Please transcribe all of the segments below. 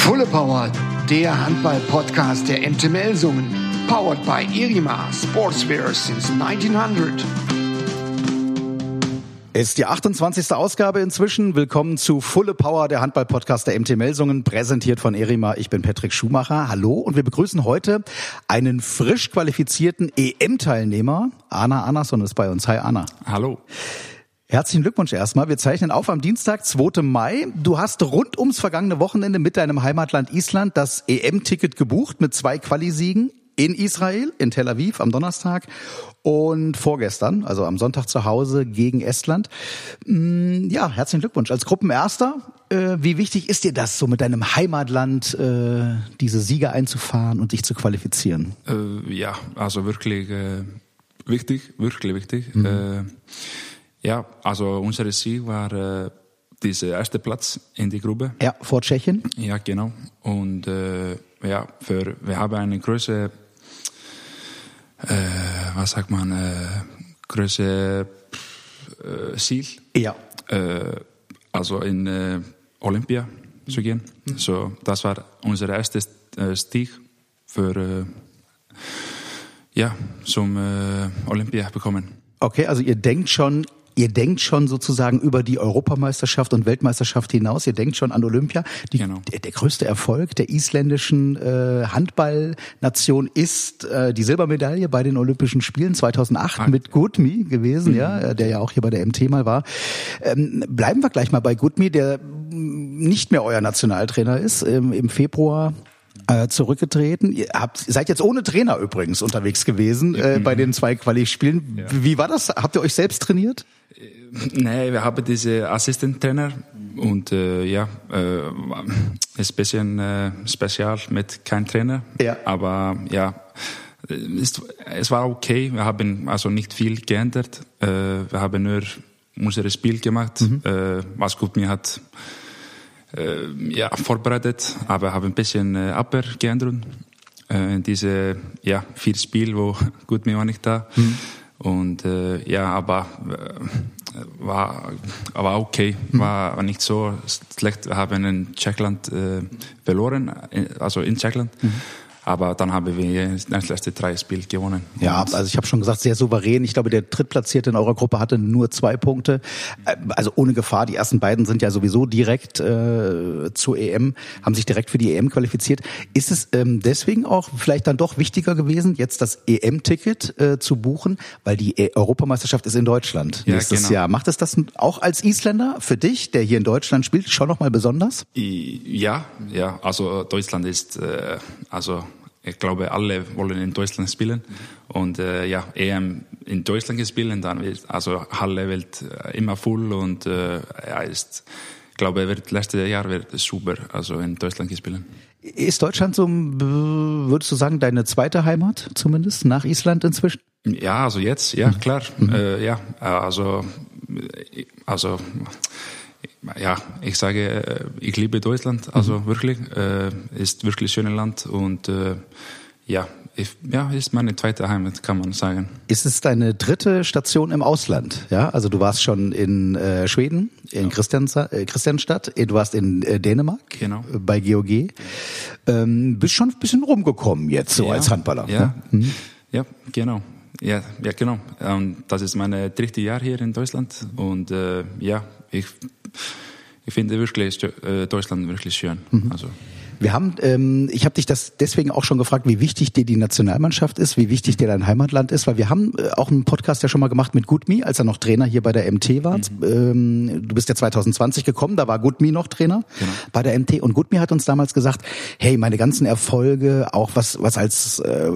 Fulle Power, der Handball-Podcast der MT Melsungen. Powered by Irima Sportswear since 1900. Es ist die 28. Ausgabe inzwischen. Willkommen zu Fulle Power, der Handball-Podcast der MT Melsungen, präsentiert von Erima. Ich bin Patrick Schumacher. Hallo und wir begrüßen heute einen frisch qualifizierten EM-Teilnehmer. Anna Annason ist bei uns. Hi Anna. Hallo. Herzlichen Glückwunsch erstmal. Wir zeichnen auf am Dienstag, 2. Mai. Du hast rund ums vergangene Wochenende mit deinem Heimatland Island das EM-Ticket gebucht mit zwei Qualisiegen in Israel, in Tel Aviv am Donnerstag und vorgestern, also am Sonntag zu Hause gegen Estland. Mm, ja, herzlichen Glückwunsch. Als Gruppenerster, äh, wie wichtig ist dir das, so mit deinem Heimatland äh, diese Siege einzufahren und dich zu qualifizieren? Äh, ja, also wirklich wichtig, wirklich wichtig. Mhm. Äh, ja, also unser Sieg war äh, dieser erste Platz in die Gruppe. Ja, vor Tschechien. Ja, genau. Und äh, ja, für, wir haben eine große, äh, was sagt man, äh, große äh, Ziel. Ja. Äh, also in äh, Olympia zu gehen. Mhm. So, das war unser erstes äh, Stieg für äh, ja, zum Olympia bekommen. Okay, also ihr denkt schon ihr denkt schon sozusagen über die Europameisterschaft und Weltmeisterschaft hinaus. Ihr denkt schon an Olympia. Die, genau. der, der, größte Erfolg der isländischen äh, Handballnation ist äh, die Silbermedaille bei den Olympischen Spielen 2008 ah, mit Gutmi gewesen, mhm. ja, der ja auch hier bei der MT mal war. Ähm, bleiben wir gleich mal bei Gutmi, der nicht mehr euer Nationaltrainer ist. Ähm, Im Februar äh, zurückgetreten. Ihr habt, seid jetzt ohne Trainer übrigens unterwegs gewesen äh, bei den zwei Quali-Spielen. Ja. Wie war das? Habt ihr euch selbst trainiert? Nee, wir haben diese Assistent-Trainer und äh, ja, äh, ist ein bisschen äh, spezial mit kein Trainer. Ja. Aber ja, ist, es war okay. Wir haben also nicht viel geändert. Äh, wir haben nur unser Spiel gemacht, mhm. äh, was gut mir hat äh, ja, vorbereitet, aber habe ein bisschen äh, Abwehr geändert. Äh, in diese ja, vier Spiele, wo gut mir war nicht da. Mhm. Und äh, ja, aber äh, war, war okay, mhm. war, war nicht so schlecht. Wir haben in Tschechland äh, verloren, äh, also in Tschechland. Mhm. Aber dann haben wir das letzte drei Spiel gewonnen. Ja, also ich habe schon gesagt, sehr souverän. Ich glaube, der Drittplatzierte in eurer Gruppe hatte nur zwei Punkte. Äh, also ohne Gefahr. Die ersten beiden sind ja sowieso direkt äh, zur EM, haben sich direkt für die EM qualifiziert. Ist es ähm, deswegen auch vielleicht dann doch wichtiger gewesen, jetzt das EM-Ticket äh, zu buchen, weil die e Europameisterschaft ist in Deutschland ja, nächstes genau. Jahr. Macht es das auch als Isländer für dich, der hier in Deutschland spielt, schon nochmal besonders? Ja, ja. Also Deutschland ist äh, also ich glaube, alle wollen in Deutschland spielen. Und äh, ja, EM in Deutschland spielen, dann wird also Halle wird äh, immer voll und äh, ja, ist, ich glaube, wird letztes Jahr wird es super, also in Deutschland spielen. Ist Deutschland so, würdest du sagen, deine zweite Heimat zumindest nach Island inzwischen? Ja, also jetzt, ja klar, mhm. Äh, ja, also also ja, ich sage, äh, ich liebe Deutschland, also mhm. wirklich, äh, ist wirklich schönes Land und äh, ja, ich, ja, ist meine zweite Heimat, kann man sagen. Ist es deine dritte Station im Ausland? Ja, also du warst schon in äh, Schweden, in ja. Christiansa, äh, Christianstadt, du warst in äh, Dänemark genau. bei GOG. Ähm, bist schon ein bisschen rumgekommen jetzt so ja. als Handballer. Ja, ne? mhm. ja genau. Ja, ja, genau. Und das ist mein dritte Jahr hier in Deutschland und äh, ja, ich ich finde wirklich äh, Deutschland wirklich schön. Mhm. Also wir haben, ähm, ich habe dich das deswegen auch schon gefragt, wie wichtig dir die Nationalmannschaft ist, wie wichtig dir dein Heimatland ist, weil wir haben äh, auch einen Podcast ja schon mal gemacht mit Gutmi, als er noch Trainer hier bei der MT war. Mhm. Ähm, du bist ja 2020 gekommen, da war Gutmi noch Trainer genau. bei der MT und Gutmi hat uns damals gesagt, hey, meine ganzen Erfolge, auch was was als äh,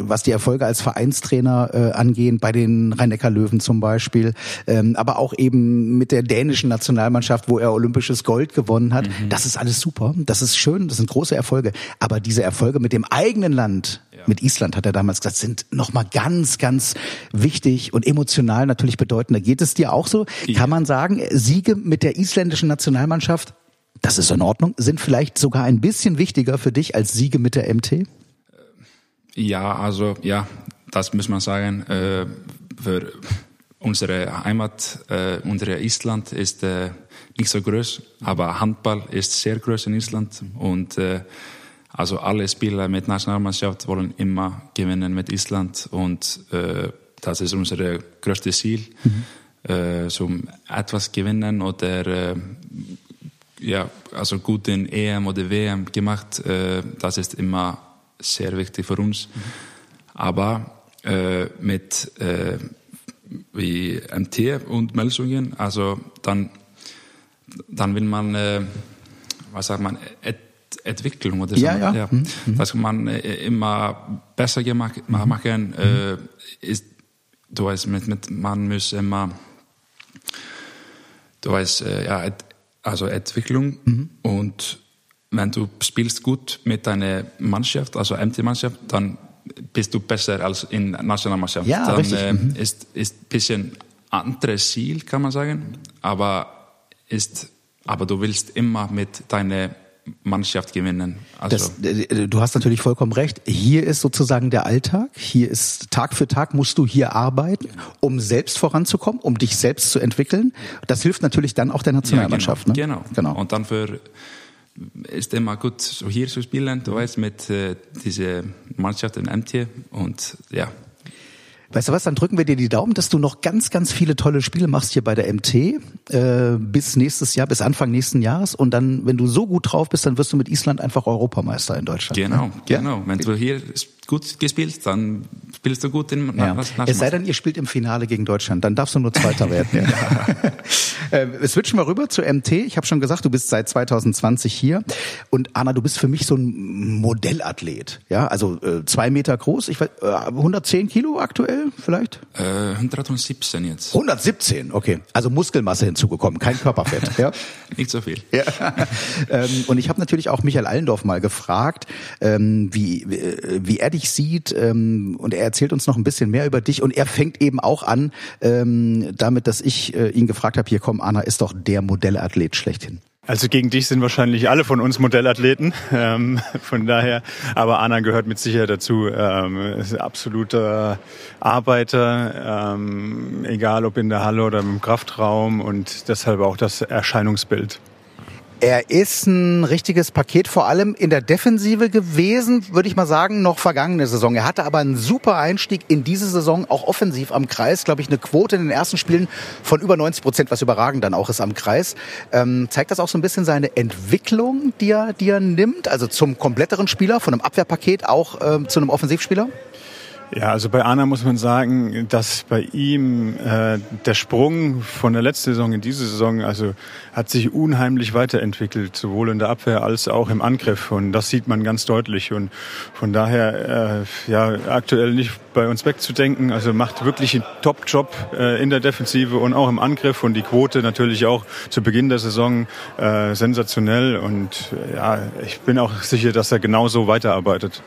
was die Erfolge als Vereinstrainer äh, angehen, bei den Rhein-Neckar-Löwen zum Beispiel, ähm, aber auch eben mit der dänischen Nationalmannschaft, wo er olympisches Gold gewonnen hat. Mhm. Das ist alles super, das ist schön, das sind große Erfolge. Aber diese Erfolge mit dem eigenen Land, ja. mit Island, hat er damals gesagt, sind nochmal ganz, ganz wichtig und emotional natürlich bedeutender. Geht es dir auch so? Ja. Kann man sagen, Siege mit der isländischen Nationalmannschaft, das ist in Ordnung, sind vielleicht sogar ein bisschen wichtiger für dich als Siege mit der MT? Ja, also ja, das muss man sagen. Äh, für unsere Heimat, äh, unsere Island ist äh, nicht so groß, aber Handball ist sehr groß in Island und äh, also alle Spieler mit Nationalmannschaft wollen immer gewinnen mit Island und äh, das ist unser größtes Ziel, mhm. äh, etwas gewinnen oder äh, ja, also gut in EM oder WM gemacht. Äh, das ist immer sehr wichtig für uns. Mhm. Aber äh, mit äh, wie MT und Melsungen, also dann, dann will man, äh, was sagt man, et, Entwicklung oder so. Ja, ja. ja. Mhm. Dass man äh, immer besser gemacht, machen, mhm. ist, du weißt, mit, mit, man muss immer, du weißt, ja, also Entwicklung mhm. und wenn du spielst gut mit deiner Mannschaft, also MT-Mannschaft, dann bist du besser als in Nationalmannschaft. Ja, dann richtig. Äh, mhm. ist ist ein bisschen anderes Ziel, kann man sagen, aber ist aber du willst immer mit deiner Mannschaft gewinnen. Also das, äh, du hast natürlich vollkommen recht. Hier ist sozusagen der Alltag. Hier ist Tag für Tag musst du hier arbeiten, um selbst voranzukommen, um dich selbst zu entwickeln. Das hilft natürlich dann auch der Nationalmannschaft. Ja, genau, ne? genau. genau. Und dann für ist immer gut, so hier zu spielen, du weißt, mit äh, dieser Mannschaft in MT und ja, Weißt du was, dann drücken wir dir die Daumen, dass du noch ganz, ganz viele tolle Spiele machst hier bei der MT äh, bis nächstes Jahr, bis Anfang nächsten Jahres. Und dann, wenn du so gut drauf bist, dann wirst du mit Island einfach Europameister in Deutschland. Genau, ne? genau. Wenn du hier gut gespielt, dann spielst du gut in ja. Es sei denn, ihr spielt im Finale gegen Deutschland, dann darfst du nur Zweiter werden. ja. äh, switchen wir rüber zu MT. Ich habe schon gesagt, du bist seit 2020 hier. Und Anna, du bist für mich so ein Modellathlet. Ja, also äh, zwei Meter groß, ich weiß, äh, 110 Kilo aktuell vielleicht? Äh, 117 jetzt. 117, okay. Also Muskelmasse hinzugekommen, kein Körperfett. ja. Nicht so viel. Ja. ähm, und ich habe natürlich auch Michael Allendorf mal gefragt, ähm, wie, äh, wie er dich sieht ähm, und er erzählt uns noch ein bisschen mehr über dich und er fängt eben auch an ähm, damit, dass ich äh, ihn gefragt habe, hier komm, Anna ist doch der Modellathlet schlechthin. Also gegen dich sind wahrscheinlich alle von uns Modellathleten. Ähm, von daher, aber Anna gehört mit Sicherheit dazu. Ähm, ist absoluter Arbeiter, ähm, egal ob in der Halle oder im Kraftraum und deshalb auch das Erscheinungsbild. Er ist ein richtiges Paket, vor allem in der Defensive gewesen, würde ich mal sagen, noch vergangene Saison. Er hatte aber einen super Einstieg in diese Saison, auch offensiv am Kreis. Glaube ich, eine Quote in den ersten Spielen von über 90 Prozent, was überragend dann auch ist am Kreis. Ähm, zeigt das auch so ein bisschen seine Entwicklung, die er, die er nimmt? Also zum kompletteren Spieler, von einem Abwehrpaket auch ähm, zu einem Offensivspieler? Ja, also bei Anna muss man sagen, dass bei ihm äh, der Sprung von der letzten Saison in diese Saison, also hat sich unheimlich weiterentwickelt, sowohl in der Abwehr als auch im Angriff. Und das sieht man ganz deutlich. Und von daher, äh, ja, aktuell nicht bei uns wegzudenken. Also macht wirklich einen Top-Job äh, in der Defensive und auch im Angriff. Und die Quote natürlich auch zu Beginn der Saison äh, sensationell. Und äh, ja, ich bin auch sicher, dass er genauso weiterarbeitet.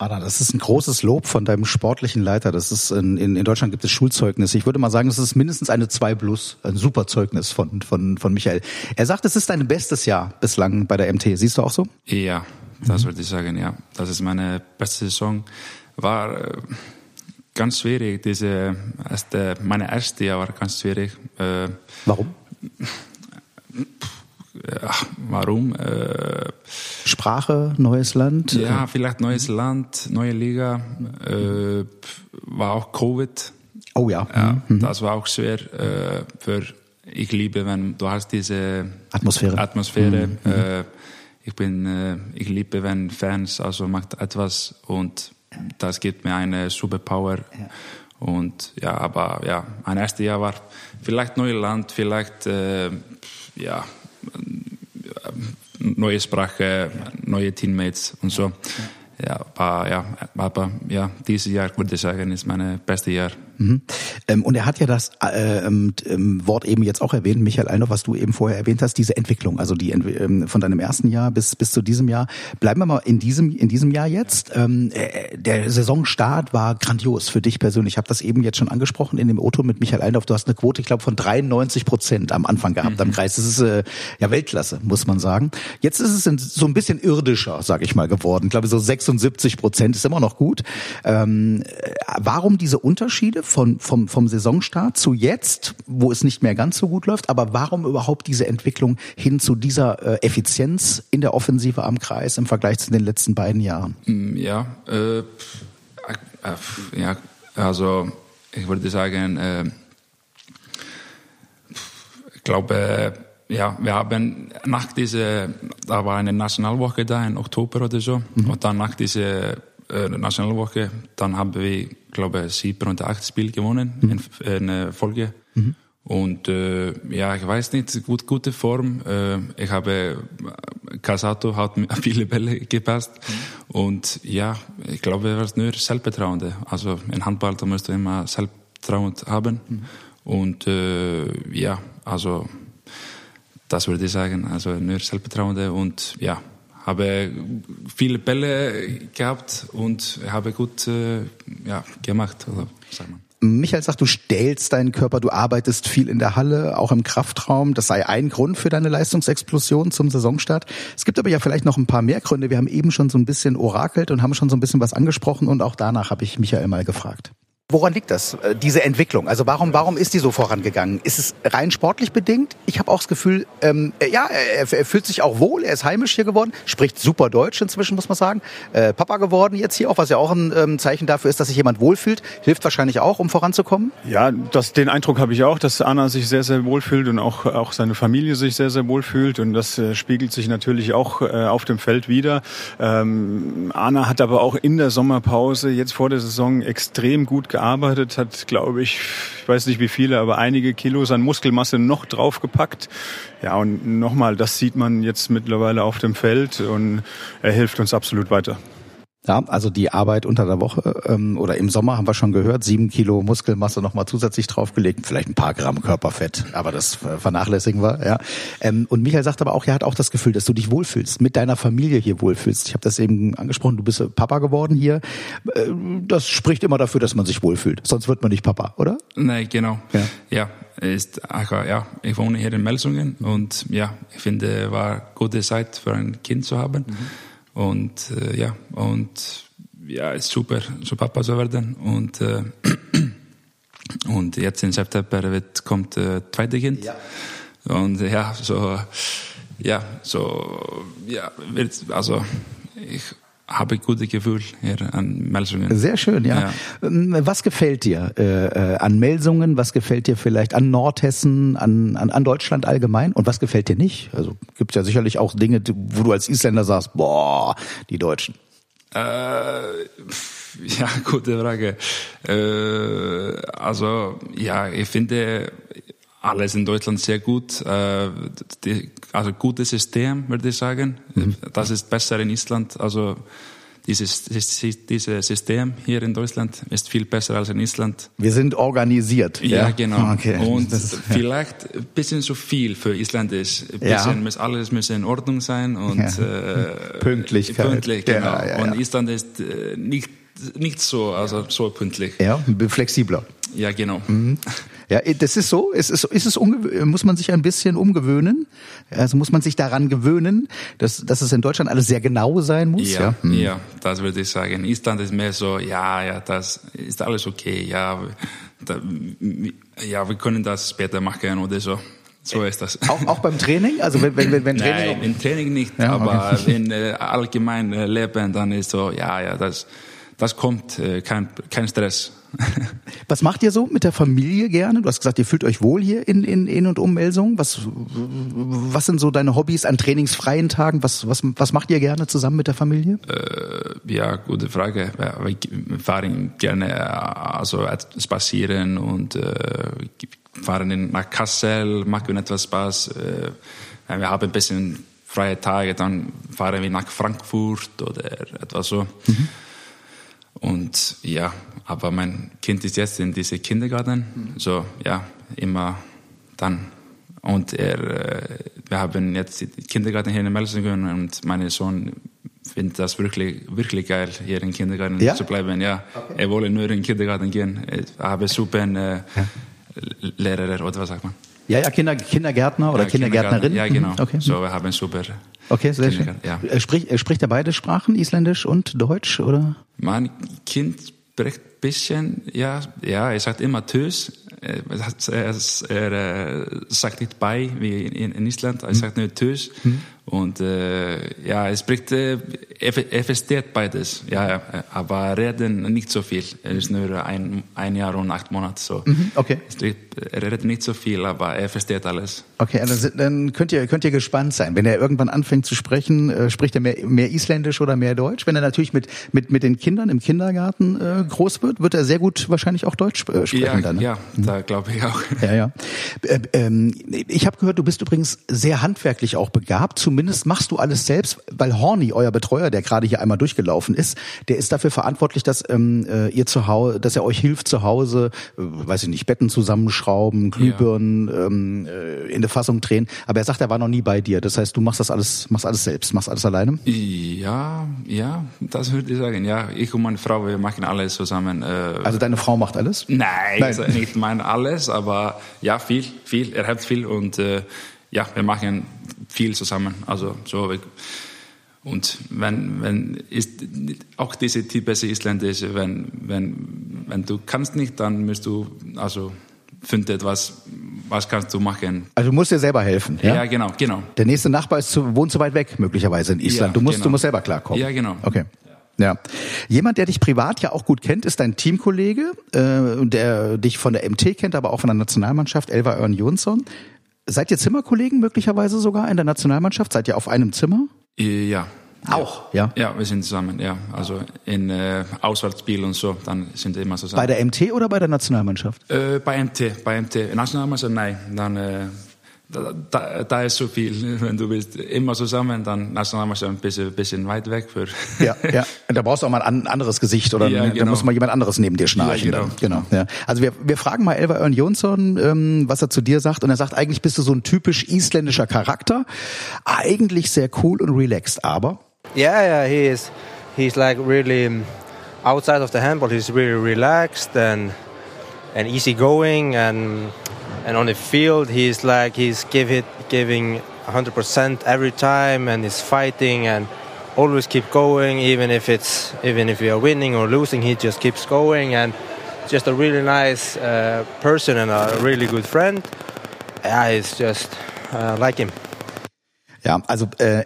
Anna, das ist ein großes Lob von deinem sportlichen Leiter. Das ist in, in, in Deutschland gibt es Schulzeugnisse. Ich würde mal sagen, das ist mindestens eine 2 plus, ein super Zeugnis von, von, von Michael. Er sagt, es ist dein bestes Jahr bislang bei der MT. Siehst du auch so? Ja, das mhm. würde ich sagen, ja. Das ist meine beste Saison. War äh, ganz schwierig. Diese erste, meine erste Jahr war ganz schwierig. Äh, Warum? Ach, warum? Äh, Sprache, neues Land? Ja, vielleicht neues Land, neue Liga. Äh, war auch Covid. Oh ja. ja mhm. Das war auch schwer äh, für. Ich liebe, wenn du hast diese Atmosphäre. Atmosphäre. Mhm. Äh, ich bin, äh, ich liebe, wenn Fans also macht etwas und das gibt mir eine Superpower. Ja. Und ja, aber ja, ein erstes Jahr war vielleicht neues Land, vielleicht äh, ja neue Sprache, neue Teammates und so. Ja, aber ja, aber ja, dieses Jahr würde ich sagen, ist mein bestes Jahr Mhm. Ähm, und er hat ja das äh, ähm, ähm, Wort eben jetzt auch erwähnt, Michael Allnow, was du eben vorher erwähnt hast, diese Entwicklung, also die ähm, von deinem ersten Jahr bis bis zu diesem Jahr. Bleiben wir mal in diesem in diesem Jahr jetzt. Ähm, äh, der Saisonstart war grandios für dich persönlich. Ich habe das eben jetzt schon angesprochen in dem Auto mit Michael Allnow. Du hast eine Quote, ich glaube, von 93 Prozent am Anfang gehabt mhm. am Kreis. Das ist äh, ja Weltklasse, muss man sagen. Jetzt ist es so ein bisschen irdischer, sage ich mal, geworden. Ich glaube, so 76 Prozent ist immer noch gut. Ähm, warum diese Unterschiede? Von, vom, vom Saisonstart zu jetzt, wo es nicht mehr ganz so gut läuft, aber warum überhaupt diese Entwicklung hin zu dieser äh, Effizienz in der Offensive am Kreis im Vergleich zu den letzten beiden Jahren? Mm, ja, äh, äh, ja also ich würde sagen, äh, ich glaube, ja, wir haben nach dieser, da war eine Nationalwoche da im Oktober oder so, mhm. und dann nach dieser äh, Nationalwoche, dann haben wir, glaube ich, sieben oder acht Spiele gewonnen mhm. in, in Folge. Mhm. Und äh, ja, ich weiß nicht, gut, gute Form. Äh, ich habe Casato hat viele Bälle gepasst mhm. und ja, ich glaube, er war nur Selbstvertrauen. Also in Handball da musst du immer Selbstvertrauen haben mhm. und äh, ja, also das würde ich sagen, also nur Selbstvertrauen und ja, habe viele Bälle gehabt und habe gut äh, ja, gemacht, oder sagt man. Michael sagt, du stellst deinen Körper, du arbeitest viel in der Halle, auch im Kraftraum. Das sei ein Grund für deine Leistungsexplosion zum Saisonstart. Es gibt aber ja vielleicht noch ein paar mehr Gründe. Wir haben eben schon so ein bisschen orakelt und haben schon so ein bisschen was angesprochen und auch danach habe ich Michael mal gefragt. Woran liegt das, äh, diese Entwicklung? Also warum, warum ist die so vorangegangen? Ist es rein sportlich bedingt? Ich habe auch das Gefühl, ähm, äh, ja, er, er, fühlt sich auch wohl, er ist heimisch hier geworden, spricht super Deutsch inzwischen, muss man sagen. Äh, Papa geworden jetzt hier auch, was ja auch ein ähm, Zeichen dafür ist, dass sich jemand wohlfühlt. Hilft wahrscheinlich auch, um voranzukommen? Ja, das, den Eindruck habe ich auch, dass Anna sich sehr, sehr wohlfühlt und auch, auch seine Familie sich sehr, sehr wohlfühlt. Und das äh, spiegelt sich natürlich auch äh, auf dem Feld wieder. Ähm, Anna hat aber auch in der Sommerpause, jetzt vor der Saison, extrem gut gearbeitet gearbeitet, hat, glaube ich, ich weiß nicht wie viele, aber einige Kilos an Muskelmasse noch draufgepackt. Ja, und nochmal, das sieht man jetzt mittlerweile auf dem Feld und er hilft uns absolut weiter. Ja, also die Arbeit unter der Woche ähm, oder im Sommer haben wir schon gehört, sieben Kilo Muskelmasse nochmal zusätzlich draufgelegt, vielleicht ein paar Gramm Körperfett, aber das vernachlässigen wir. Ja. Ähm, und Michael sagt aber auch, er hat auch das Gefühl, dass du dich wohlfühlst, mit deiner Familie hier wohlfühlst. Ich habe das eben angesprochen, du bist Papa geworden hier. Äh, das spricht immer dafür, dass man sich wohlfühlt. Sonst wird man nicht Papa, oder? Nein, genau. Ja, ja ist, ja ich wohne hier in Melsungen und ja, ich finde, war gute Zeit für ein Kind zu haben. Mhm. Und äh, ja, und ja, ist super, so Papa zu werden. Und, äh, und jetzt im September wird, kommt äh, zweite Kind. Ja. Und ja, so, ja, so, ja, wird, also ich habe ein gutes Gefühl hier an Melsungen. Sehr schön, ja. ja. Ähm, was gefällt dir äh, äh, an Melsungen? Was gefällt dir vielleicht an Nordhessen, an, an, an Deutschland allgemein? Und was gefällt dir nicht? Also gibt es ja sicherlich auch Dinge, wo du als Isländer sagst, boah, die Deutschen. Äh, ja, gute Frage. Äh, also ja, ich finde alles in Deutschland sehr gut. Äh, die, also gutes System, würde ich sagen. Mhm. Das ist besser in Island. Also dieses, dieses System hier in Deutschland ist viel besser als in Island. Wir sind organisiert. Ja, ja? genau. Okay. Und das, vielleicht ein bisschen zu viel für Island ist. Ein bisschen, ja. alles muss in Ordnung sein und ja. äh, Pünktlichkeit. Pünktlich, genau. Und Island ist äh, nicht nicht so, also so pünktlich. Ja, flexibler. Ja, genau. Mhm. Ja, das ist so. Ist es, ist es muss man sich ein bisschen umgewöhnen? Also muss man sich daran gewöhnen, dass, dass es in Deutschland alles sehr genau sein muss? Ja, ja, hm. ja das würde ich sagen. In Island ist mehr so, ja, ja, das ist alles okay. Ja, da, ja, wir können das später machen oder so. So ist das. Auch, auch beim Training? Also wenn, wenn, wenn Training Nein, im Training nicht, ja, aber okay. in äh, allgemein äh, Leben dann ist so, ja, ja, das, das kommt, äh, kein, kein Stress. Was macht ihr so mit der Familie gerne? Du hast gesagt, ihr fühlt euch wohl hier in, in, in und um Melsung. Was, was sind so deine Hobbys an trainingsfreien Tagen? Was, was, was macht ihr gerne zusammen mit der Familie? Äh, ja, gute Frage. Wir fahren gerne also spazieren und äh, fahren nach Kassel, machen etwas Spaß. Äh, wir haben ein bisschen freie Tage, dann fahren wir nach Frankfurt oder etwas so. Mhm. Und ja, aber mein Kind ist jetzt in diesem Kindergarten, so ja, immer dann. Und er, äh, wir haben jetzt Kindergarten hier in Melsungen und mein Sohn findet das wirklich, wirklich geil, hier im Kindergarten ja? zu bleiben. Ja, okay. er wollte nur in den Kindergarten gehen. Ich habe super äh, ja. Lehrer oder was sagt man? Ja, ja, Kinder, Kindergärtner oder ja, Kindergärtnerin. Ja, genau. Mhm, okay. So, wir haben super. Okay, sehr schön. Ja. Spricht, spricht er beide Sprachen, Isländisch und Deutsch, oder? Mein Kind spricht bisschen, ja, ja, er sagt immer Tschüss. Er, er, er, sagt nicht bei wie in, in Island, er sagt nur Tschüss. Mhm. Und äh, ja, er spricht, äh, er, versteht beides, ja, aber reden nicht so viel. Er ist nur ein, ein Jahr und acht Monate so. Mhm, okay. Er redet nicht so viel, aber er versteht alles. Okay, also dann könnt ihr könnt ihr gespannt sein, wenn er irgendwann anfängt zu sprechen, äh, spricht er mehr, mehr Isländisch oder mehr Deutsch? Wenn er natürlich mit mit mit den Kindern im Kindergarten äh, groß wird, wird er sehr gut wahrscheinlich auch Deutsch äh, sprechen ja, dann. Ne? Ja, mhm. da glaube ich auch. Ja, ja. Äh, ähm, ich habe gehört, du bist übrigens sehr handwerklich auch begabt. Zumindest machst du alles selbst, weil Horny, euer Betreuer, der gerade hier einmal durchgelaufen ist, der ist dafür verantwortlich, dass ähm, äh, ihr zu Hause, dass er euch hilft zu Hause, äh, weiß ich nicht, Betten zusammenschrauben, Glühbirnen ja. ähm, äh, in der Fassung drehen. Aber er sagt, er war noch nie bei dir. Das heißt, du machst das alles, machst alles selbst, machst alles alleine? Ja, ja, das würde ich sagen. Ja, ich und meine Frau, wir machen alles zusammen. Äh, also deine Frau macht alles? Nein, Nein. nicht mein alles, aber ja, viel, viel. Er hat viel und äh, ja, wir machen viel zusammen. Also so und wenn, wenn ist auch diese typische isländische, wenn, wenn, wenn du kannst nicht, dann musst du also finden etwas, was kannst du machen. Also du musst dir selber helfen. Ja, ja genau, genau. Der nächste Nachbar ist zu, wohnt zu weit weg möglicherweise in Island. Ja, du musst, genau. du musst selber klarkommen. Ja, genau. Okay. Ja. Jemand, der dich privat ja auch gut kennt, ist dein Teamkollege, äh, der dich von der MT kennt, aber auch von der Nationalmannschaft, Elva Örn Jonsson. Seid ihr Zimmerkollegen möglicherweise sogar in der Nationalmannschaft? Seid ihr auf einem Zimmer? Ja. Auch, ja? Ja, wir sind zusammen, ja. Also in äh, Auswärtsspiel und so, dann sind wir immer zusammen. Bei der MT oder bei der Nationalmannschaft? Äh, bei MT, bei MT. Nationalmannschaft, nein. Dann äh, da, da, da, ist so viel. Wenn du bist immer zusammen, dann Nationalmannschaft ein bisschen, bisschen weit weg. Für ja, ja. Da brauchst du auch mal ein anderes Gesicht oder ja, genau. da muss mal jemand anderes neben dir schnarchen. Ja, genau. genau. Ja. Also wir, wir fragen mal Elva Örn Jonsson, ähm, was er zu dir sagt. Und er sagt, eigentlich bist du so ein typisch isländischer Charakter. Eigentlich sehr cool und relaxed, aber... Yeah, yeah, he is. He's like really outside of the handball. He's really relaxed and and easygoing and and on the field he's like he's give it giving 100% every time and he's fighting and always keep going even if it's even if we are winning or losing he just keeps going and just a really nice uh, person and a really good friend. Yeah just uh, like him Ja, also äh,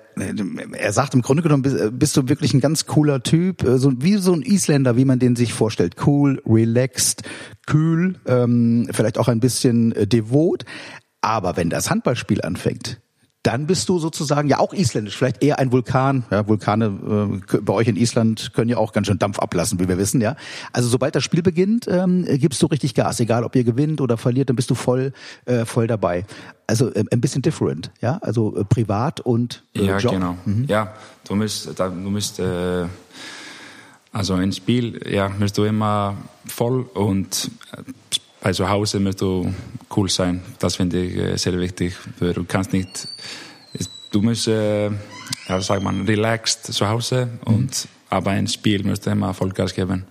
er sagt im Grunde genommen bist, bist du wirklich ein ganz cooler Typ, äh, so wie so ein Isländer, wie man den sich vorstellt, cool, relaxed, kühl, ähm, vielleicht auch ein bisschen äh, devot. Aber wenn das Handballspiel anfängt, dann bist du sozusagen ja auch isländisch, vielleicht eher ein Vulkan. Ja, Vulkane äh, bei euch in Island können ja auch ganz schön Dampf ablassen, wie wir wissen, ja. Also sobald das Spiel beginnt, ähm, gibst du richtig Gas, egal ob ihr gewinnt oder verliert, dann bist du voll äh, voll dabei. Also äh, ein bisschen different, ja, also äh, privat und äh, ja, Job. genau. Mhm. Ja, du musst, du musst äh, also ein Spiel, ja, musst du immer voll und äh, bei zu Hause musst du cool sein. Das finde ich äh, sehr wichtig. Du kannst nicht, du musst, äh, ja, sagt man, relaxed zu Hause und mhm. aber ein Spiel musst du immer Vollgas geben.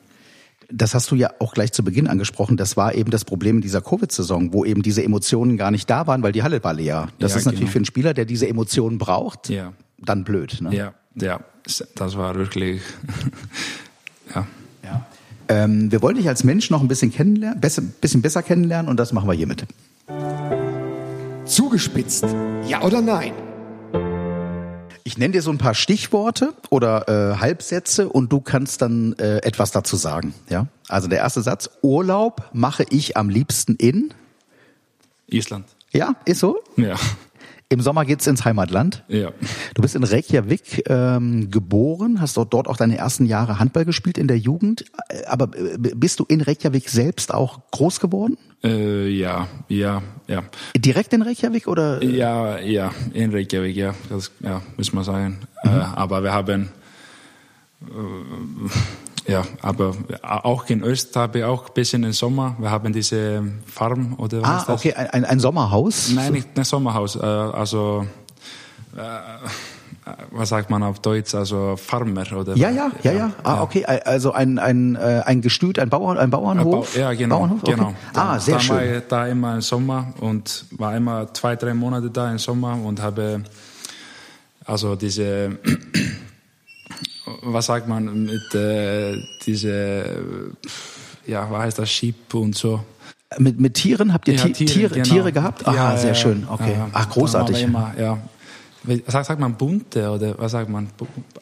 Das hast du ja auch gleich zu Beginn angesprochen. Das war eben das Problem in dieser Covid-Saison, wo eben diese Emotionen gar nicht da waren, weil die Halle war leer. Das ja, ist natürlich genau. für einen Spieler, der diese Emotionen braucht, ja. dann blöd. Ne? Ja, ja, das war wirklich. Ähm, wir wollen dich als Mensch noch ein bisschen kennenlernen, besser, bisschen besser kennenlernen und das machen wir hiermit. Zugespitzt, ja oder nein? Ich nenne dir so ein paar Stichworte oder äh, Halbsätze und du kannst dann äh, etwas dazu sagen. Ja, also der erste Satz: Urlaub mache ich am liebsten in Island. Ja, ist so. Ja. Im Sommer geht's ins Heimatland. Ja. Du bist in Reykjavik ähm, geboren, hast dort, dort auch deine ersten Jahre Handball gespielt in der Jugend. Aber äh, bist du in Reykjavik selbst auch groß geworden? Äh, ja, ja, ja. Direkt in Reykjavik oder? Ja, ja, in Reykjavik, ja, das ja, muss man sagen. Mhm. Äh, aber wir haben äh, ja, aber auch in Öst habe ich auch ein bisschen im Sommer. Wir haben diese Farm oder was ah, ist das? okay, ein, ein Sommerhaus? Nein, nicht ein Sommerhaus. Äh, also äh, was sagt man auf Deutsch? Also Farmer oder? Ja, ja, ja, ja. Ah, okay, also ein ein äh, ein Gestüt, ein Bauern, ein Bauernhof. Ja, genau, Bauernhof? Okay. genau. Ah, sehr da schön. War ich da immer im Sommer und war immer zwei, drei Monate da im Sommer und habe also diese was sagt man mit äh, diese, ja, was heißt das, Sheep und so. Mit, mit Tieren habt ihr Ja, Ti- Tiere, genau. Tiere gehabt? Ah, Ja, sehr schön. Okay. ja. Ach, großartig. Immer, ja. Sagt, sagt man bunte oder was sagt man?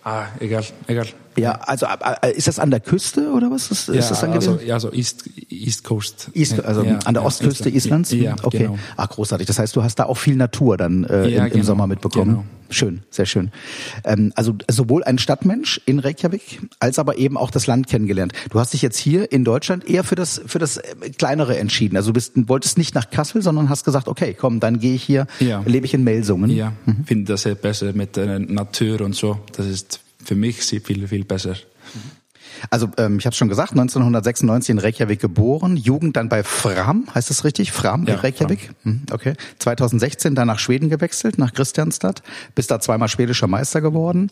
Ah, egal, egal. Ja, also ist das an der Küste oder was ist, ist ja, das dann also, ja, so East, East Coast. East, also ja, an der Ostküste East- Islands? Ja, okay. genau. Ah, großartig. Das heißt, du hast da auch viel Natur dann äh, Ja, im, genau, Sommer mitbekommen. genau. Schön, sehr schön. Ähm, also sowohl ein Stadtmensch in Reykjavik als aber eben auch das Land kennengelernt. Du hast dich jetzt hier in Deutschland eher für das für das äh, kleinere entschieden. Also du bist, wolltest nicht nach Kassel, sondern hast gesagt, okay, komm, dann gehe ich hier, lebe ich in Melsungen. Ja, finde das sehr besser mit der Natur und so. Das ist für mich sehr viel, viel besser. Also ähm, ich habe schon gesagt, 1996 in Reykjavik geboren, Jugend dann bei Fram, heißt das richtig? Fram in Ja, Reykjavik? Mhm, Okay. 2016 dann nach Schweden gewechselt, nach Christianstad, bist da zweimal schwedischer Meister geworden.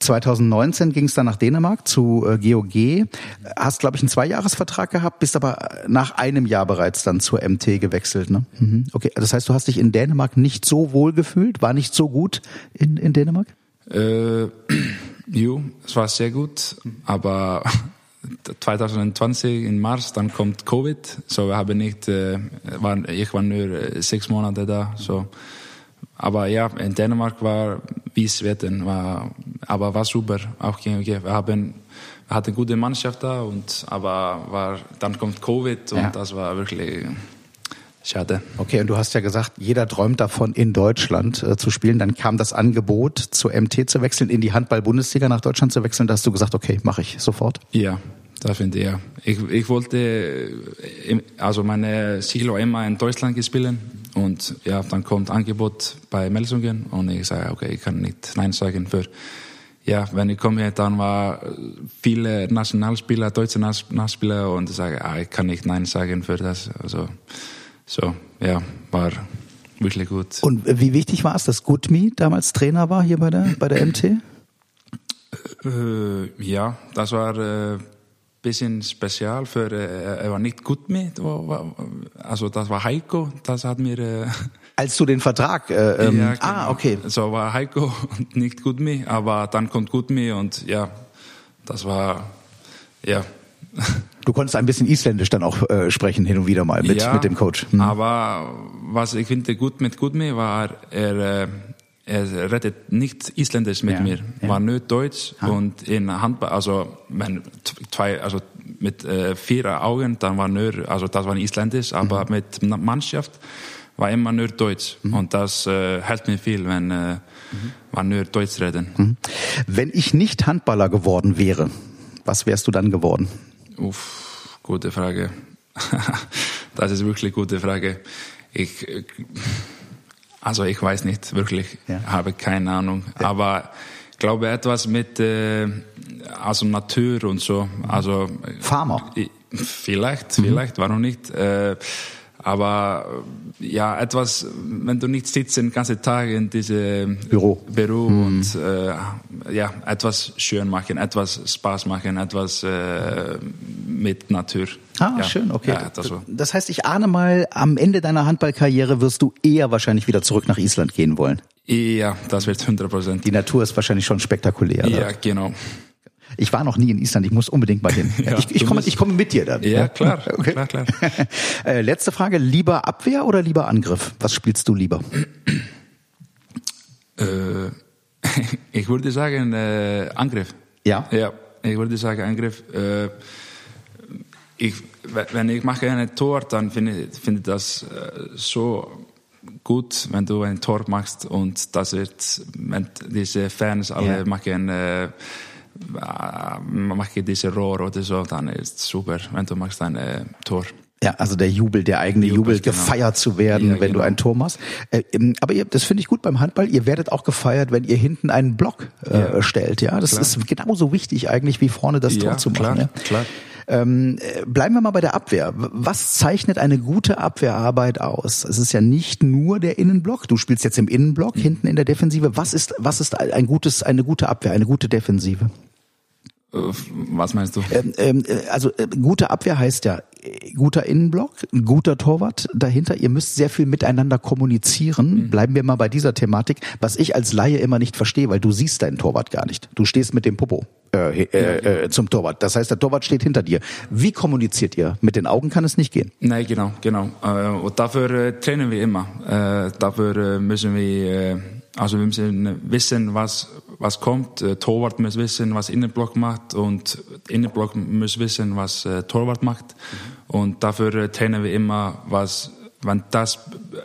2019 ging es dann nach Dänemark zu äh, GOG. Hast, glaube ich, einen Zweijahresvertrag gehabt, bist aber nach einem Jahr bereits dann zur MT gewechselt. Ne? Mhm. Okay, das heißt, du hast dich in Dänemark nicht so wohl gefühlt, war nicht so gut in, in Dänemark? Äh, jo, es war sehr gut, aber 2020 im März, dann kommt Covid, so wir haben nicht, äh, war, ich war nur äh, sechs Monate da, so. Aber ja, in Dänemark war wie Schweden, war, aber war super, auch gegen Wir haben, wir hatten eine gute Mannschaft da und, aber war, dann kommt Covid und Ja. das war wirklich schade. Okay, und du hast ja gesagt, jeder träumt davon, in Deutschland äh, zu spielen. Dann kam das Angebot, zur MT zu wechseln, in die Handball-Bundesliga nach Deutschland zu wechseln. Da hast du gesagt, okay, mache ich sofort. Ja, das finde ich ja. Ich, ich wollte, äh, also meine war immer in Deutschland spielen und ja, dann kommt Angebot bei Melsungen und ich sage, okay, ich kann nicht Nein sagen für, ja, wenn ich komme, dann war viele Nationalspieler, deutsche Nationalspieler und ich sage, ah, ich kann nicht Nein sagen für das, also so, ja, war wirklich gut. Und wie wichtig war es, dass Gutmi damals Trainer war hier bei der, bei der MT? Äh, ja, das war äh, bisschen spezial für, äh, er war nicht gut mit, also das war Heiko, das hat mir... Äh, Als du den Vertrag, äh, ähm, ja, ah, genau. okay. So war Heiko und nicht gut mit, aber dann kommt gut mit und ja, das war, ja. Du konntest ein bisschen Isländisch dann auch äh, sprechen hin und wieder mal mit, ja, mit dem Coach. Hm. Aber was ich finde gut mit Gutmi war, er, äh, er redet nicht Isländisch mit Ja, mir, ja. war nur Deutsch und in Handball, also wenn zwei, also mit äh, vier Augen, dann war nur, also das war Isländisch, aber Mhm. mit Mannschaft war immer nur Deutsch und das äh, hält mir viel, wenn äh, man nur Deutsch reden. Mhm. Wenn ich nicht Handballer geworden wäre, was wärst du dann geworden? Uff, gute Frage. das ist wirklich eine gute Frage. Ich, also ich weiß nicht wirklich, Ja. habe keine Ahnung. Aber ich glaube etwas mit äh, also Natur und so. Also Farmer. äh, Vielleicht, vielleicht, warum nicht? Äh, aber äh, ja, etwas, wenn du nicht sitzt den ganzen Tag in diesem Büro. Büro und äh, ja, etwas schön machen, etwas Spaß machen, etwas äh, mit Natur. Ah, ja. schön, okay. Ja, das so. Das heißt, ich ahne mal, am Ende deiner Handballkarriere wirst du eher wahrscheinlich wieder zurück nach Island gehen wollen. Ja, das wird 100 Prozent. Die Natur ist wahrscheinlich schon spektakulär. Ja, genau. Ich war noch nie in Island, ich muss unbedingt mal hin. Ja, ich, ich, komme, ich komme mit dir dann. Ja, klar, Okay. klar, klar. Äh, letzte Frage, lieber Abwehr oder lieber Angriff? Was spielst du lieber? Äh, ich würde sagen äh, Angriff. Ja? Ja, ich würde sagen Angriff. Äh, ich, wenn ich mache ein Tor, dann finde ich finde das äh, so gut, wenn du ein Tor machst und das wird, wenn diese Fans alle Ja. machen, äh, äh, machen diese Rohr oder so, dann ist es super, wenn du machst ein äh, Tor. Ja, also der Jubel, der eigene Jubel, Jubel, genau. gefeiert zu werden, Ja, wenn du genau. ein Tor machst. Äh, ähm, aber ihr, das finde ich gut beim Handball. Ihr werdet auch gefeiert, wenn ihr hinten einen Block äh, Ja. stellt. Ja, das Klar. ist genauso wichtig eigentlich wie vorne das Tor Ja, zu machen. klar, ja. klar. Ähm, äh, bleiben wir mal bei der Abwehr. Was zeichnet eine gute Abwehrarbeit aus? Es ist ja nicht nur der Innenblock. Du spielst jetzt im Innenblock Mhm. hinten in der Defensive. Was ist was ist ein gutes eine gute Abwehr, eine gute Defensive? Äh, Was meinst du? Ähm, ähm, äh, also äh, gute Abwehr heißt ja guter Innenblock, ein guter Torwart dahinter. Ihr müsst sehr viel miteinander kommunizieren. Mhm. Bleiben wir mal bei dieser Thematik, was ich als Laie immer nicht verstehe, weil du siehst deinen Torwart gar nicht. Du stehst mit dem Popo äh, äh, äh, zum Torwart. Das heißt, der Torwart steht hinter dir. Wie kommuniziert ihr? Mit den Augen kann es nicht gehen. Nein, genau, genau. Äh, und dafür äh, trainieren wir immer. Äh, dafür äh, müssen wir, äh, also wir müssen wissen, was was kommt. Äh, Torwart muss wissen, was Innenblock macht und Innenblock muss wissen, was äh, Torwart macht. Mhm. Und dafür äh, trainieren wir immer, was wenn das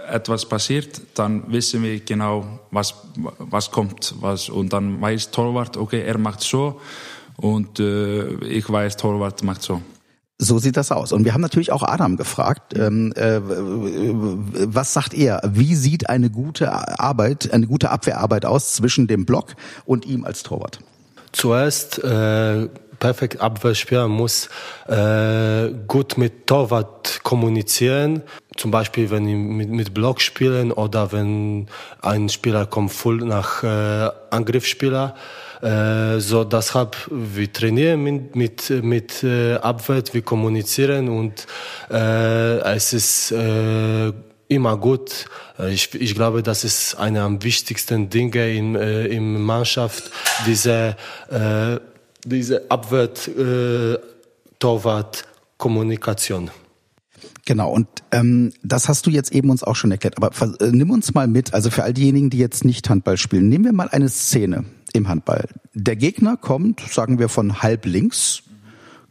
etwas passiert, dann wissen wir genau, was, was kommt. Was, und dann weiß Torwart, okay, er macht so und äh, ich weiß, Torwart macht so. So sieht das aus. Und wir haben natürlich auch Adam gefragt, ähm, äh, was sagt er? Wie sieht eine gute Arbeit, eine gute Abwehrarbeit aus zwischen dem Block und ihm als Torwart? Zuerst äh, perfekt Abwehrspieler muss äh, gut mit Torwart kommunizieren. Zum Beispiel, wenn ich mit, mit Block spielen oder wenn ein Spieler kommt voll nach äh, Angriffsspieler. Äh, so deshalb wir trainieren mit mit, mit äh, Abwehr, wir kommunizieren und äh, es ist äh, immer gut. Äh, ich, ich glaube, das ist eine der wichtigsten Dinge in, äh, in Mannschaft, diese äh, diese Abwehrt, äh, Torwart, Kommunikation. Genau, und ähm, das hast du jetzt eben uns auch schon erklärt. Aber äh, nimm uns mal mit, also für all diejenigen, die jetzt nicht Handball spielen, nehmen wir mal eine Szene im Handball. Der Gegner kommt, sagen wir von halb links,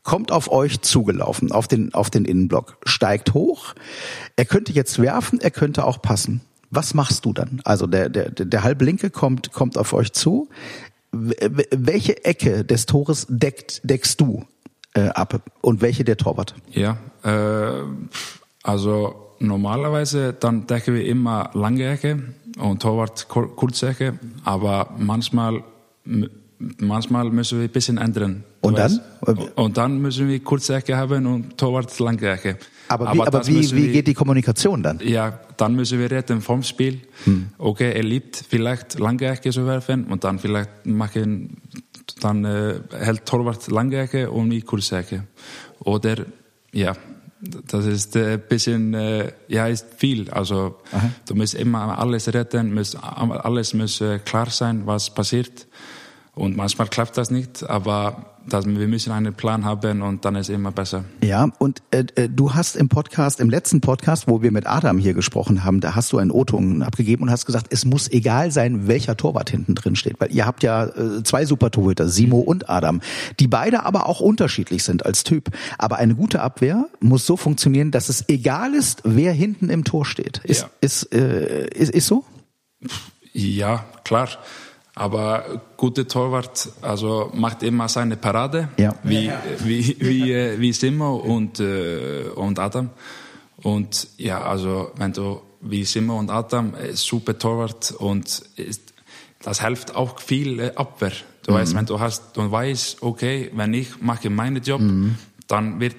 kommt auf euch zugelaufen, auf den, auf den Innenblock, steigt hoch. Er könnte jetzt werfen, er könnte auch passen. Was machst du dann? Also der, der, der halblinke kommt, kommt auf euch zu welche Ecke des Tores deckt, deckst du äh, ab und welche der Torwart? Ja, äh, also normalerweise dann decken wir immer lange Ecke und Torwart kurze Ecke, aber manchmal manchmal müssen wir ein bisschen ändern. Und dann? Und dann müssen wir kurze Ecke haben und Torwart lange Ecke. Aber, wie, aber wie, wie geht die Kommunikation dann? Ja, dann müssen wir reden vom Spiel. Hm. Okay, er liebt vielleicht lange Ecke zu werfen und dann vielleicht machen, dann äh, hält Torwart lange Ecke und ich kurze Ecke. Oder, ja, das ist ein bisschen, äh, ja, ist viel. Also, Aha. du musst immer alles retten, musst, alles muss äh, klar sein, was passiert. Und manchmal klappt das nicht, aber das, wir müssen einen Plan haben und dann ist immer besser. Ja, und äh, äh, du hast im Podcast, im letzten Podcast, wo wir mit Adam hier gesprochen haben, da hast du einen O-Ton abgegeben und hast gesagt, es muss egal sein, welcher Torwart hinten drin steht. Weil ihr habt ja äh, zwei Super-Torhüter, Simo und Adam, die beide aber auch unterschiedlich sind als Typ. Aber eine gute Abwehr muss so funktionieren, dass es egal ist, wer hinten im Tor steht. Ist, ja. ist, äh, ist, ist so? Ja, klar. Aber gute Torwart, also macht immer seine Parade, ja. wie, wie, wie, äh, wie Simmo und, äh, und Adam. Und ja, also wenn du wie Simmo und Adam, äh, super Torwart und ist, das hilft auch viel äh, Abwehr. Du mhm. weißt, wenn du hast, du weißt, okay, wenn ich mache meinen Job, mhm. dann wird,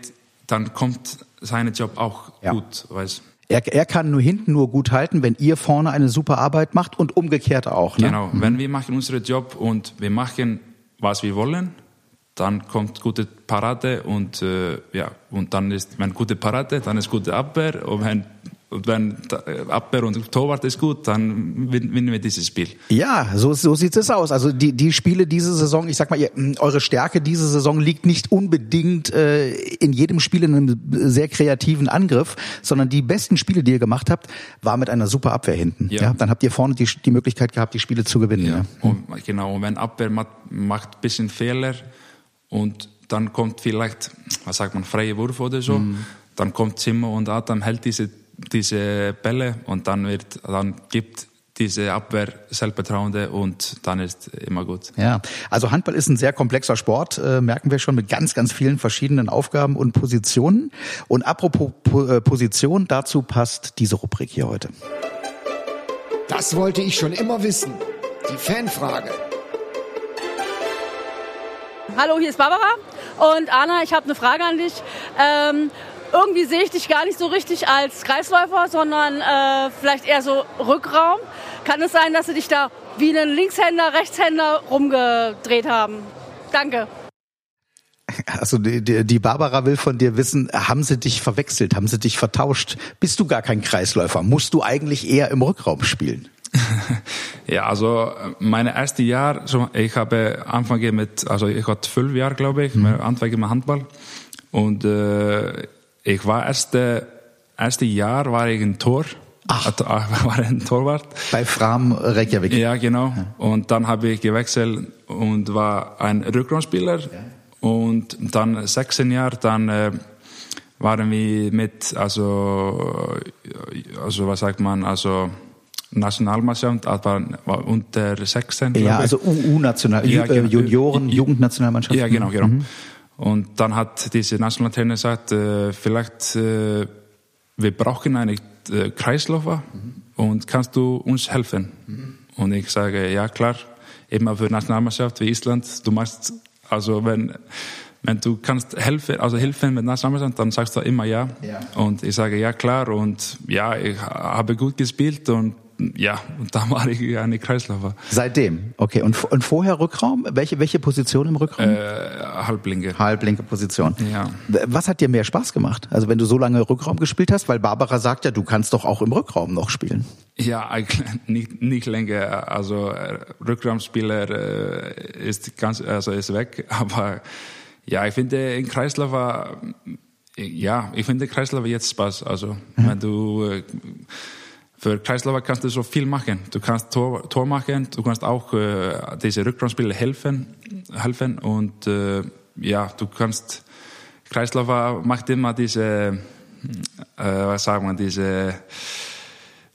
dann kommt sein Job auch ja. gut, weißt. Er, er kann nur hinten nur gut halten, wenn ihr vorne eine super Arbeit macht und umgekehrt auch. Ne? Genau, mhm. wenn wir machen unseren Job und wir machen, was wir wollen, dann kommt gute Parade und äh, ja und dann ist wenn gute Parade, dann ist gute Abwehr und wenn und wenn Abwehr und Torwart ist gut, dann gewinnen wir dieses Spiel. Ja, so, so sieht es aus. Also die, die Spiele diese Saison, ich sag mal, ihr, eure Stärke diese Saison liegt nicht unbedingt äh, in jedem Spiel in einem sehr kreativen Angriff, sondern die besten Spiele, die ihr gemacht habt, war mit einer super Abwehr hinten. Ja. ja dann habt ihr vorne die, die Möglichkeit gehabt, die Spiele zu gewinnen. Ja. ja. Und, genau, und wenn Abwehr macht, macht bisschen Fehler und dann kommt vielleicht, was sagt man, freie Wurf oder so, mhm. dann kommt Zimmer und Adam hält diese diese Bälle und dann wird, dann gibt diese Abwehr Selbstvertrauen und dann ist immer gut. Ja, also Handball ist ein sehr komplexer Sport, äh, merken wir schon mit ganz, ganz vielen verschiedenen Aufgaben und Positionen. Und apropos äh, Position, dazu passt diese Rubrik hier heute. Das wollte ich schon immer wissen. Die Fanfrage. Hallo, hier ist Barbara und Anna, ich habe eine Frage an dich. Ähm, irgendwie sehe ich dich gar nicht so richtig als Kreisläufer, sondern äh, vielleicht eher so Rückraum. Kann es sein, dass sie dich da wie einen Linkshänder, Rechtshänder rumgedreht haben? Danke. Also die, die Barbara will von dir wissen, haben sie dich verwechselt, haben sie dich vertauscht? Bist du gar kein Kreisläufer? Musst du eigentlich eher im Rückraum spielen? Ja, also meine erste Jahr, ich habe angefangen mit, also ich hatte zwölf Jahre, glaube ich, mhm. angefangen mit Handball. Und äh, ich war erste, erste Jahr war ich ein Tor. Ach. war ein Torwart. Bei Fram Reykjavik. Ja, genau. Ja. Und dann habe ich gewechselt und war ein Rückraumspieler. Ja. Und dann 16 Jahre, dann äh, waren wir mit, also, also was sagt man, also Nationalmannschaft, aber unter 16. Ja, also UU-National, ja, genau. Junioren, Jugendnationalmannschaft. Ja, genau, genau. Mhm. Und dann hat diese Nationaltrainer gesagt, äh, vielleicht äh, wir brauchen einen äh, Kreisläufer mhm. und kannst du uns helfen? Mhm. Und ich sage, ja klar, immer für Nationalmannschaft wie Island, du machst, also wenn wenn du kannst helfen, also helfen mit Nationalmannschaft, dann sagst du immer ja. ja. Und ich sage ja klar und ja, ich habe gut gespielt und ja, und da war ich eine Kreisläufer. Seitdem, okay. Und, und vorher Rückraum? Welche, welche Position im Rückraum? Äh, Halblinke. Halblinke Position. Ja. Was hat dir mehr Spaß gemacht? Also wenn du so lange Rückraum gespielt hast, weil Barbara sagt ja, du kannst doch auch im Rückraum noch spielen. Ja, nicht, nicht länger. Also äh, Rückraumspieler äh, ist ganz, also ist weg. Aber ja, ich finde in Kreisläufer, ja, ich finde Kreisläufer jetzt Spaß. Also mhm. wenn du äh, für Kreisläufer kannst du so viel machen. Du kannst Tor, Tor machen, du kannst auch äh, diese Rückraumspieler helfen, helfen und äh, ja, du kannst Kreisläufer macht immer diese, äh, was sagen wir, diese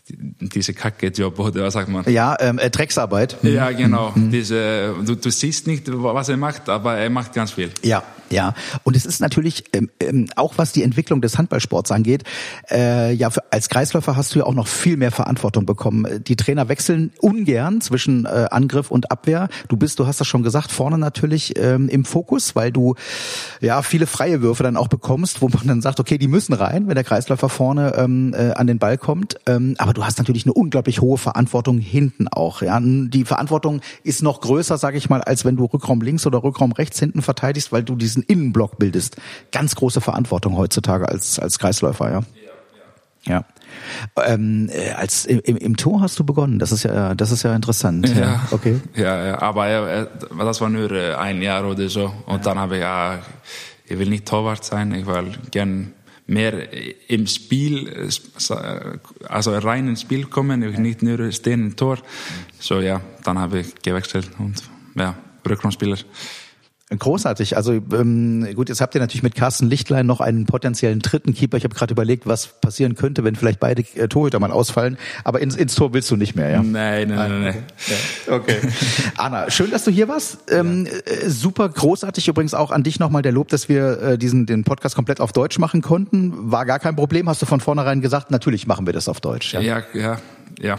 diese Kacke-Job oder was sagt man? Ja, ähm, äh, Drecksarbeit. Ja, genau. Mhm. Diese, du, du siehst nicht, was er macht, aber er macht ganz viel. Ja, ja, und es ist natürlich ähm, ähm, auch was die Entwicklung des Handballsports angeht. Äh, ja, für, als Kreisläufer hast du ja auch noch viel mehr Verantwortung bekommen. Die Trainer wechseln ungern zwischen äh, Angriff und Abwehr. Du bist, du hast das schon gesagt, vorne natürlich ähm, im Fokus, weil du ja viele freie Würfe dann auch bekommst, wo man dann sagt, okay, die müssen rein, wenn der Kreisläufer vorne ähm, äh, an den Ball kommt. Ähm, aber du hast natürlich eine unglaublich hohe Verantwortung hinten auch. Ja, die Verantwortung ist noch größer, sage ich mal, als wenn du Rückraum links oder Rückraum rechts hinten verteidigst, weil du diesen diesen Innenblock bildest. Ganz große Verantwortung heutzutage als, als Kreisläufer, ja. Ja. Ähm, äh, als im, im, Tor hast du begonnen. Das ist ja, das ist ja interessant. Ja, ja. okay. Ja, ja aber äh, das war nur äh, ein Jahr oder so. Und ja. dann habe ich ja, ich will nicht Torwart sein. Ich will gern mehr im Spiel, also rein ins Spiel kommen. Will nicht nur stehen im Tor. So ja, dann habe ich gewechselt und ja, Rückraumspieler. Großartig. Also ähm, gut, jetzt habt ihr natürlich mit Carsten Lichtlein noch einen potenziellen dritten Keeper. Ich habe gerade überlegt, was passieren könnte, wenn vielleicht beide äh, Torhüter mal ausfallen. Aber ins, ins Tor willst du nicht mehr, ja? Nein, nein, nein. nein. Ja. Okay. Anna, schön, dass du hier warst. Ähm, ja. Äh, super großartig. Übrigens auch an dich nochmal der Lob, dass wir äh, diesen den Podcast komplett auf Deutsch machen konnten. War gar kein Problem. Hast du von vornherein gesagt, natürlich machen wir das auf Deutsch. Ja, ja, ja. ja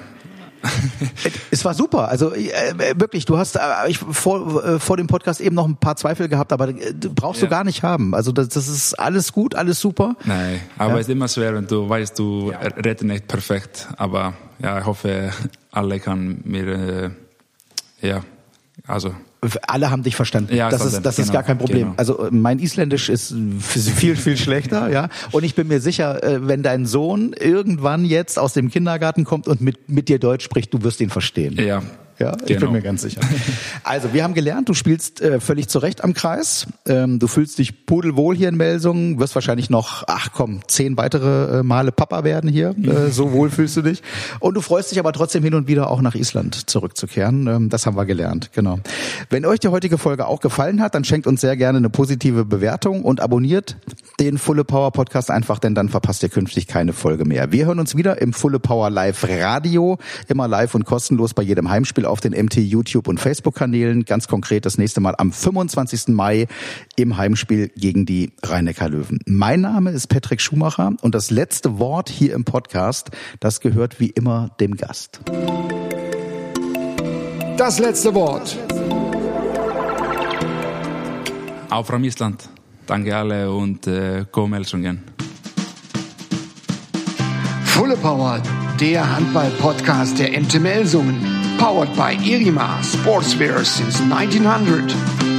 es war super. Also äh, wirklich, du hast äh, ich vor, äh, vor dem Podcast eben noch ein paar Zweifel gehabt, aber äh, brauchst ja. du gar nicht haben. Also das, das ist alles gut, alles super. Nein, aber ja. es ist immer schwer, wenn du weißt, du ja. redest nicht perfekt. Aber ja, ich hoffe, alle kann mir äh, ja also alle haben dich verstanden. Ja, das ist, das ist genau, gar kein Problem. Genau. Also äh, mein Isländisch ist viel, viel schlechter, ja. Und ich bin mir sicher, äh, wenn dein Sohn irgendwann jetzt aus dem Kindergarten kommt und mit, mit dir Deutsch spricht, du wirst ihn verstehen. Ja, ja, ich genau. bin mir ganz sicher. Also, wir haben gelernt, du spielst äh, völlig zurecht am Kreis. Ähm, du fühlst dich pudelwohl hier in Melsungen, wirst wahrscheinlich noch, ach komm, zehn weitere äh, Male Papa werden hier. Äh, so wohl fühlst du dich. Und du freust dich aber trotzdem hin und wieder auch nach Island zurückzukehren. Ähm, das haben wir gelernt, genau. Wenn euch die heutige Folge auch gefallen hat, dann schenkt uns sehr gerne eine positive Bewertung und abonniert den Fulle Power Podcast einfach, denn dann verpasst ihr künftig keine Folge mehr. Wir hören uns wieder im Fulle Power Live Radio, immer live und kostenlos bei jedem Heimspiel auf den MT YouTube und Facebook Kanälen. Ganz konkret das nächste Mal am 25. Mai im Heimspiel gegen die Rhein-Neckar Löwen. Mein Name ist Patrick Schumacher und das letzte Wort hier im Podcast, das gehört wie immer dem Gast. Das letzte Wort. Auf from Island. Danke alle und äh, go Melsungen. Fulle Power, der Handball-Podcast der MT Melsungen. Powered by Irima Sportswear since 1900.